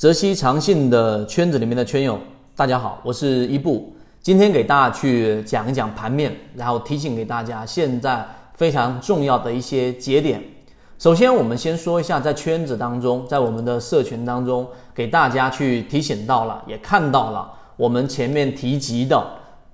泽西长信的圈子里面的圈友，大家好，我是伊布。今天给大家去讲一讲盘面，然后提醒给大家现在非常重要的一些节点。首先，我们先说一下，在圈子当中，在我们的社群当中，给大家去提醒到了，也看到了我们前面提及的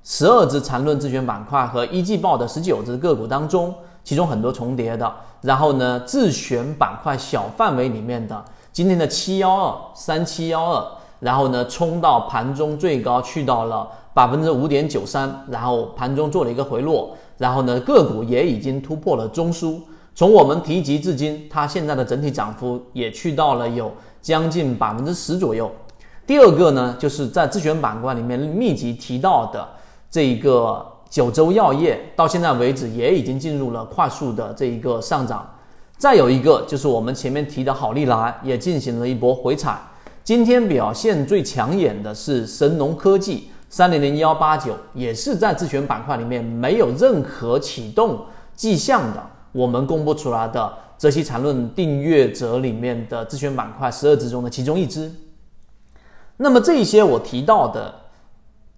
十二只缠论自选板块和一季报的十九只个股当中，其中很多重叠的。然后呢，自选板块小范围里面的。今天的七幺二三七幺二，然后呢冲到盘中最高去到了百分之五点九三，然后盘中做了一个回落，然后呢个股也已经突破了中枢。从我们提及至今，它现在的整体涨幅也去到了有将近百分之十左右。第二个呢，就是在自选板块里面密集提到的这一个九州药业，到现在为止也已经进入了快速的这一个上涨。再有一个就是我们前面提的好利来也进行了一波回踩，今天表现最抢眼的是神农科技三零零幺八九，也是在自选板块里面没有任何启动迹象的，我们公布出来的泽西缠论订阅者里面的自选板块十二只中的其中一只。那么这些我提到的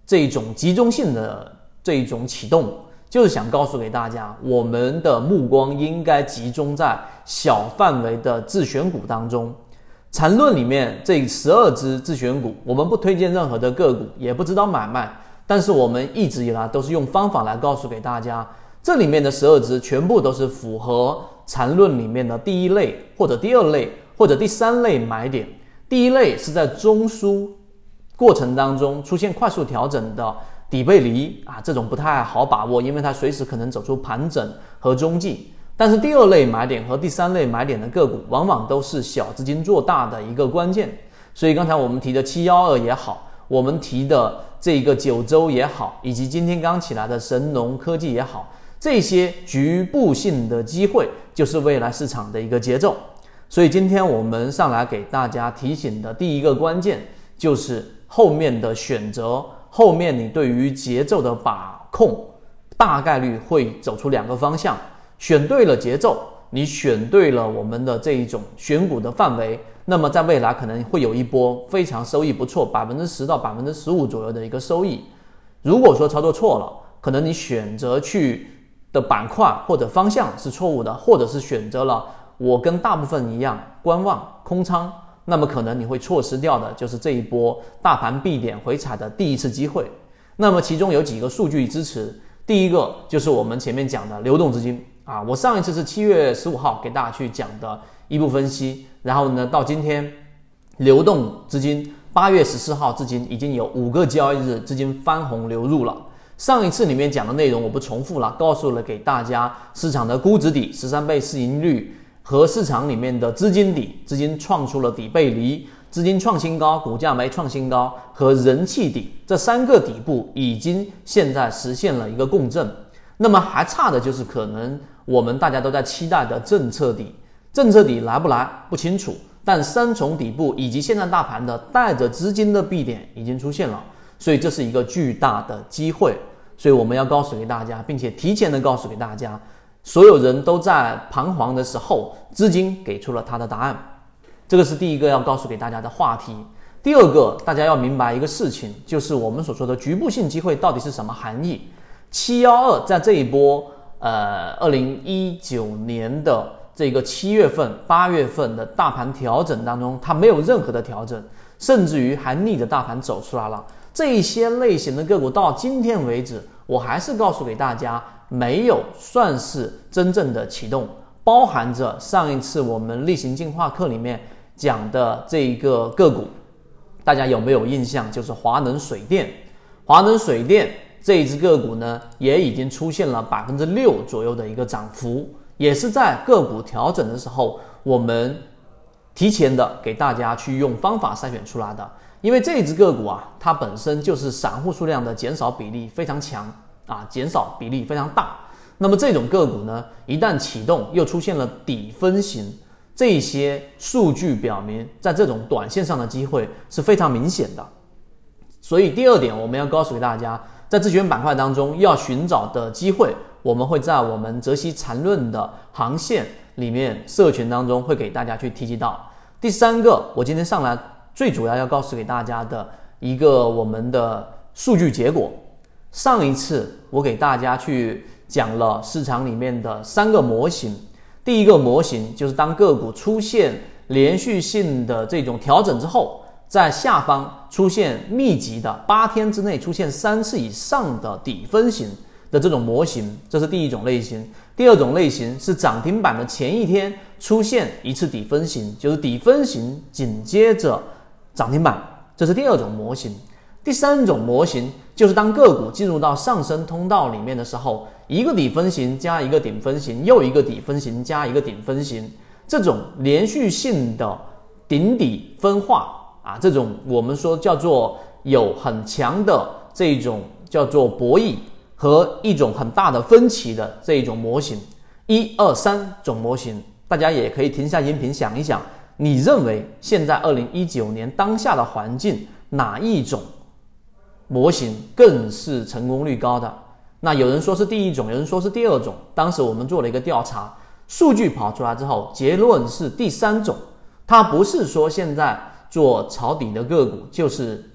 这种集中性的这种启动。就是想告诉给大家，我们的目光应该集中在小范围的自选股当中。缠论里面这十二只自选股，我们不推荐任何的个股，也不知道买卖。但是我们一直以来都是用方法来告诉给大家，这里面的十二只全部都是符合缠论里面的第一类或者第二类或者第三类买点。第一类是在中枢过程当中出现快速调整的。底背离啊，这种不太好把握，因为它随时可能走出盘整和中继。但是第二类买点和第三类买点的个股，往往都是小资金做大的一个关键。所以刚才我们提的七幺二也好，我们提的这个九州也好，以及今天刚起来的神农科技也好，这些局部性的机会，就是未来市场的一个节奏。所以今天我们上来给大家提醒的第一个关键，就是后面的选择。后面你对于节奏的把控，大概率会走出两个方向。选对了节奏，你选对了我们的这一种选股的范围，那么在未来可能会有一波非常收益不错，百分之十到百分之十五左右的一个收益。如果说操作错了，可能你选择去的板块或者方向是错误的，或者是选择了我跟大部分一样观望空仓。那么可能你会错失掉的就是这一波大盘必点回踩的第一次机会。那么其中有几个数据支持，第一个就是我们前面讲的流动资金啊，我上一次是七月十五号给大家去讲的一步分析，然后呢到今天流动资金八月十四号至今已经有五个交易日资金翻红流入了。上一次里面讲的内容我不重复了，告诉了给大家市场的估值底十三倍市盈率。和市场里面的资金底，资金创出了底背离，资金创新高，股价没创新高，和人气底这三个底部已经现在实现了一个共振。那么还差的就是可能我们大家都在期待的政策底，政策底来不来不清楚。但三重底部以及现在大盘的带着资金的 B 点已经出现了，所以这是一个巨大的机会。所以我们要告诉给大家，并且提前的告诉给大家。所有人都在彷徨的时候，资金给出了他的答案。这个是第一个要告诉给大家的话题。第二个，大家要明白一个事情，就是我们所说的局部性机会到底是什么含义。七幺二在这一波，呃，二零一九年的这个七月份、八月份的大盘调整当中，它没有任何的调整，甚至于还逆着大盘走出来了。这一些类型的个股到今天为止，我还是告诉给大家。没有算是真正的启动，包含着上一次我们例行进化课里面讲的这一个个股，大家有没有印象？就是华能水电，华能水电这一只个股呢，也已经出现了百分之六左右的一个涨幅，也是在个股调整的时候，我们提前的给大家去用方法筛选出来的。因为这只个股啊，它本身就是散户数量的减少比例非常强。啊，减少比例非常大。那么这种个股呢，一旦启动又出现了底分型，这些数据表明，在这种短线上的机会是非常明显的。所以第二点，我们要告诉给大家，在自选板块当中要寻找的机会，我们会在我们泽西缠论的航线里面社群当中会给大家去提及到。第三个，我今天上来最主要要告诉给大家的一个我们的数据结果。上一次我给大家去讲了市场里面的三个模型，第一个模型就是当个股出现连续性的这种调整之后，在下方出现密集的八天之内出现三次以上的底分型的这种模型，这是第一种类型。第二种类型是涨停板的前一天出现一次底分型，就是底分型紧接着涨停板，这是第二种模型。第三种模型就是当个股进入到上升通道里面的时候，一个底分型加一个顶分型，又一个底分型加一个顶分型，这种连续性的顶底分化啊，这种我们说叫做有很强的这种叫做博弈和一种很大的分歧的这一种模型，一二三种模型，大家也可以停下音频想一想，你认为现在二零一九年当下的环境哪一种？模型更是成功率高的。那有人说是第一种，有人说是第二种。当时我们做了一个调查，数据跑出来之后，结论是第三种。它不是说现在做抄底的个股就是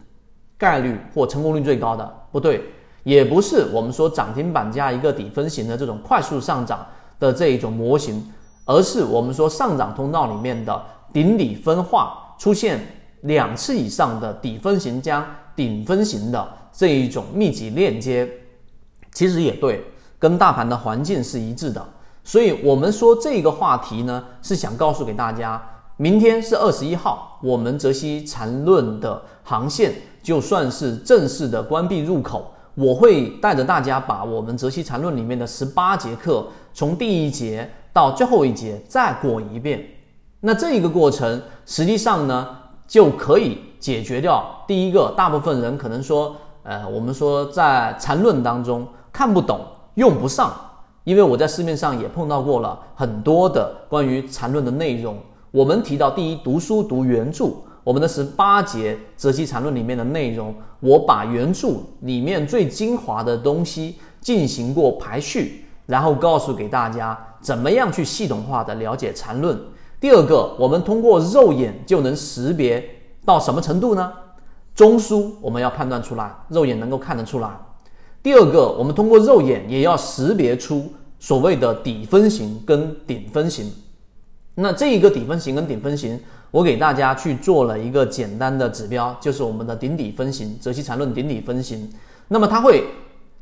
概率或成功率最高的，不对，也不是我们说涨停板加一个底分型的这种快速上涨的这一种模型，而是我们说上涨通道里面的顶底分化出现两次以上的底分型加。顶分型的这一种密集链接，其实也对，跟大盘的环境是一致的。所以，我们说这个话题呢，是想告诉给大家，明天是二十一号，我们泽西缠论的航线就算是正式的关闭入口。我会带着大家把我们泽西缠论里面的十八节课，从第一节到最后一节再过一遍。那这一个过程，实际上呢，就可以。解决掉第一个，大部分人可能说，呃，我们说在缠论当中看不懂、用不上，因为我在市面上也碰到过了很多的关于缠论的内容。我们提到第一，读书读原著，我们的十八节泽西缠论里面的内容，我把原著里面最精华的东西进行过排序，然后告诉给大家怎么样去系统化的了解缠论。第二个，我们通过肉眼就能识别。到什么程度呢？中枢我们要判断出来，肉眼能够看得出来。第二个，我们通过肉眼也要识别出所谓的底分型跟顶分型。那这一个底分型跟顶分型，我给大家去做了一个简单的指标，就是我们的顶底分型，泽西缠论顶底分型。那么它会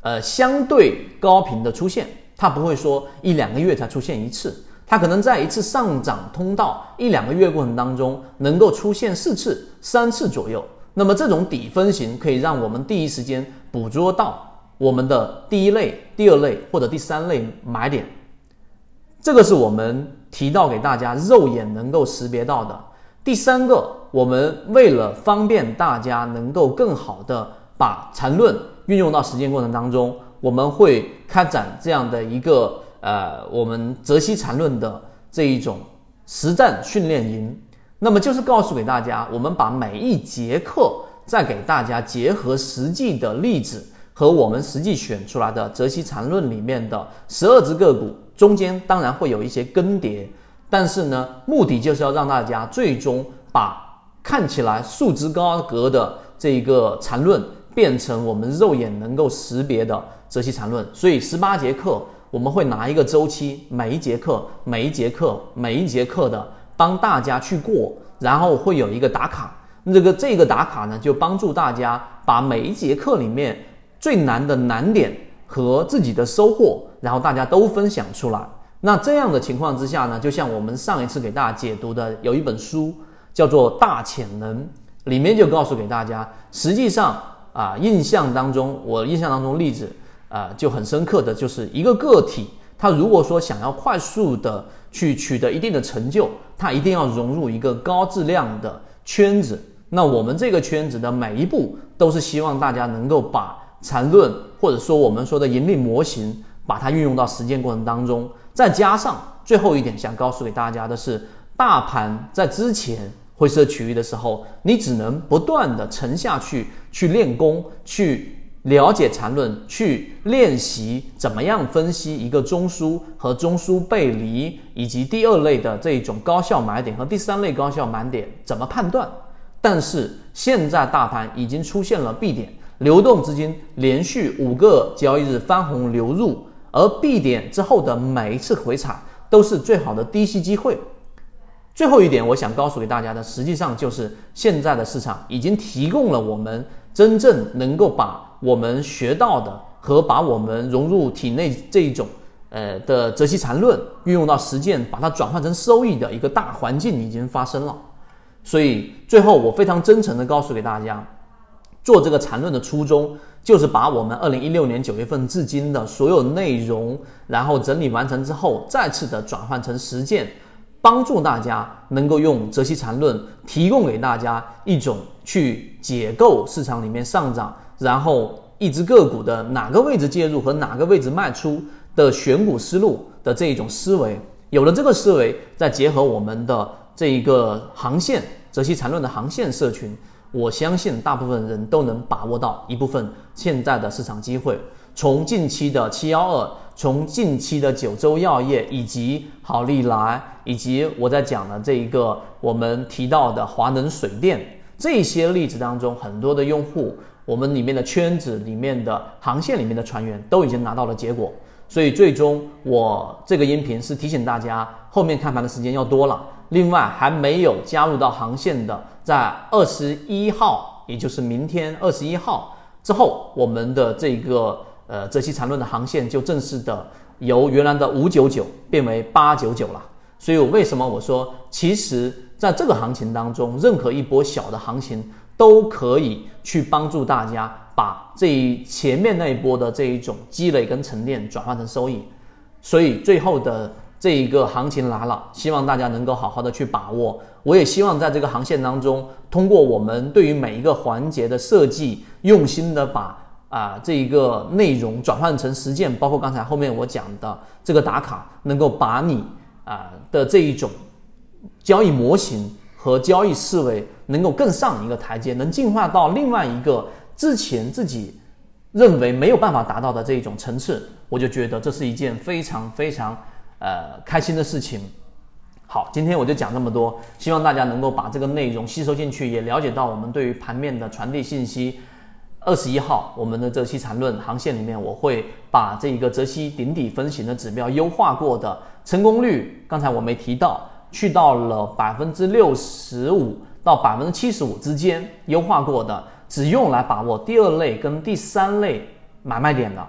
呃相对高频的出现，它不会说一两个月才出现一次。它可能在一次上涨通道一两个月过程当中，能够出现四次、三次左右。那么这种底分型可以让我们第一时间捕捉到我们的第一类、第二类或者第三类买点。这个是我们提到给大家肉眼能够识别到的。第三个，我们为了方便大家能够更好的把缠论运用到实践过程当中，我们会开展这样的一个。呃，我们泽西缠论的这一种实战训练营，那么就是告诉给大家，我们把每一节课再给大家结合实际的例子和我们实际选出来的泽西缠论里面的十二只个股，中间当然会有一些更迭，但是呢，目的就是要让大家最终把看起来束之高阁的这一个缠论变成我们肉眼能够识别的泽西缠论。所以十八节课。我们会拿一个周期，每一节课、每一节课、每一节课的帮大家去过，然后会有一个打卡。这个这个打卡呢，就帮助大家把每一节课里面最难的难点和自己的收获，然后大家都分享出来。那这样的情况之下呢，就像我们上一次给大家解读的，有一本书叫做《大潜能》，里面就告诉给大家，实际上啊，印象当中，我印象当中例子。啊，就很深刻的就是一个个体，他如果说想要快速的去取得一定的成就，他一定要融入一个高质量的圈子。那我们这个圈子的每一步，都是希望大家能够把缠论或者说我们说的盈利模型，把它运用到实践过程当中。再加上最后一点，想告诉给大家的是，大盘在之前灰色区域的时候，你只能不断的沉下去，去练功，去。了解缠论，去练习怎么样分析一个中枢和中枢背离，以及第二类的这种高效买点和第三类高效买点怎么判断。但是现在大盘已经出现了 B 点，流动资金连续五个交易日翻红流入，而 B 点之后的每一次回踩都是最好的低吸机会。最后一点，我想告诉给大家的，实际上就是现在的市场已经提供了我们真正能够把我们学到的和把我们融入体内这一种。呃的择期禅论运用到实践，把它转换成收益的一个大环境已经发生了。所以最后我非常真诚的告诉给大家，做这个缠论的初衷就是把我们二零一六年九月份至今的所有内容，然后整理完成之后，再次的转换成实践，帮助大家能够用择期禅论提供给大家一种去解构市场里面上涨，然后一只个股的哪个位置介入和哪个位置卖出。的选股思路的这一种思维，有了这个思维，再结合我们的这一个航线泽西缠论的航线社群，我相信大部分人都能把握到一部分现在的市场机会。从近期的七幺二，从近期的九州药业，以及好利来，以及我在讲的这一个我们提到的华能水电这些例子当中，很多的用户，我们里面的圈子里面的航线里面的船员都已经拿到了结果。所以最终，我这个音频是提醒大家，后面看盘的时间要多了。另外，还没有加入到航线的，在二十一号，也就是明天二十一号之后，我们的这个呃择期缠论的航线就正式的由原来的五九九变为八九九了。所以，我为什么我说，其实在这个行情当中，任何一波小的行情都可以去帮助大家。把这一前面那一波的这一种积累跟沉淀转换成收益，所以最后的这一个行情来了，希望大家能够好好的去把握。我也希望在这个航线当中，通过我们对于每一个环节的设计，用心的把啊这一个内容转换成实践，包括刚才后面我讲的这个打卡，能够把你啊的这一种交易模型和交易思维能够更上一个台阶，能进化到另外一个。之前自己认为没有办法达到的这一种层次，我就觉得这是一件非常非常呃开心的事情。好，今天我就讲这么多，希望大家能够把这个内容吸收进去，也了解到我们对于盘面的传递信息。二十一号，我们的择期缠论航线里面，我会把这一个择期顶底分型的指标优化过的成功率，刚才我没提到，去到了百分之六十五到百分之七十五之间优化过的。只用来把握第二类跟第三类买卖点的，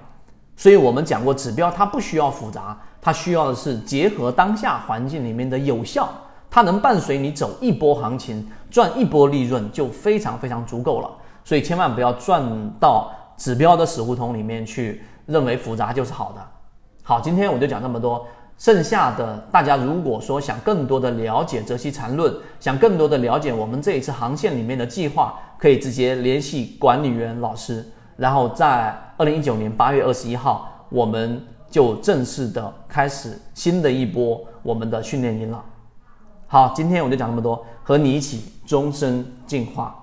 所以我们讲过，指标它不需要复杂，它需要的是结合当下环境里面的有效，它能伴随你走一波行情，赚一波利润就非常非常足够了。所以千万不要赚到指标的死胡同里面去，认为复杂就是好的。好，今天我就讲这么多。剩下的大家如果说想更多的了解泽西缠论，想更多的了解我们这一次航线里面的计划，可以直接联系管理员老师。然后在二零一九年八月二十一号，我们就正式的开始新的一波我们的训练营了。好，今天我就讲这么多，和你一起终身进化。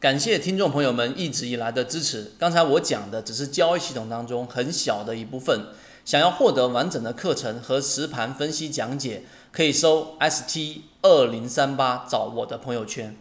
感谢听众朋友们一直以来的支持。刚才我讲的只是交易系统当中很小的一部分。想要获得完整的课程和实盘分析讲解，可以搜 ST 二零三八，找我的朋友圈。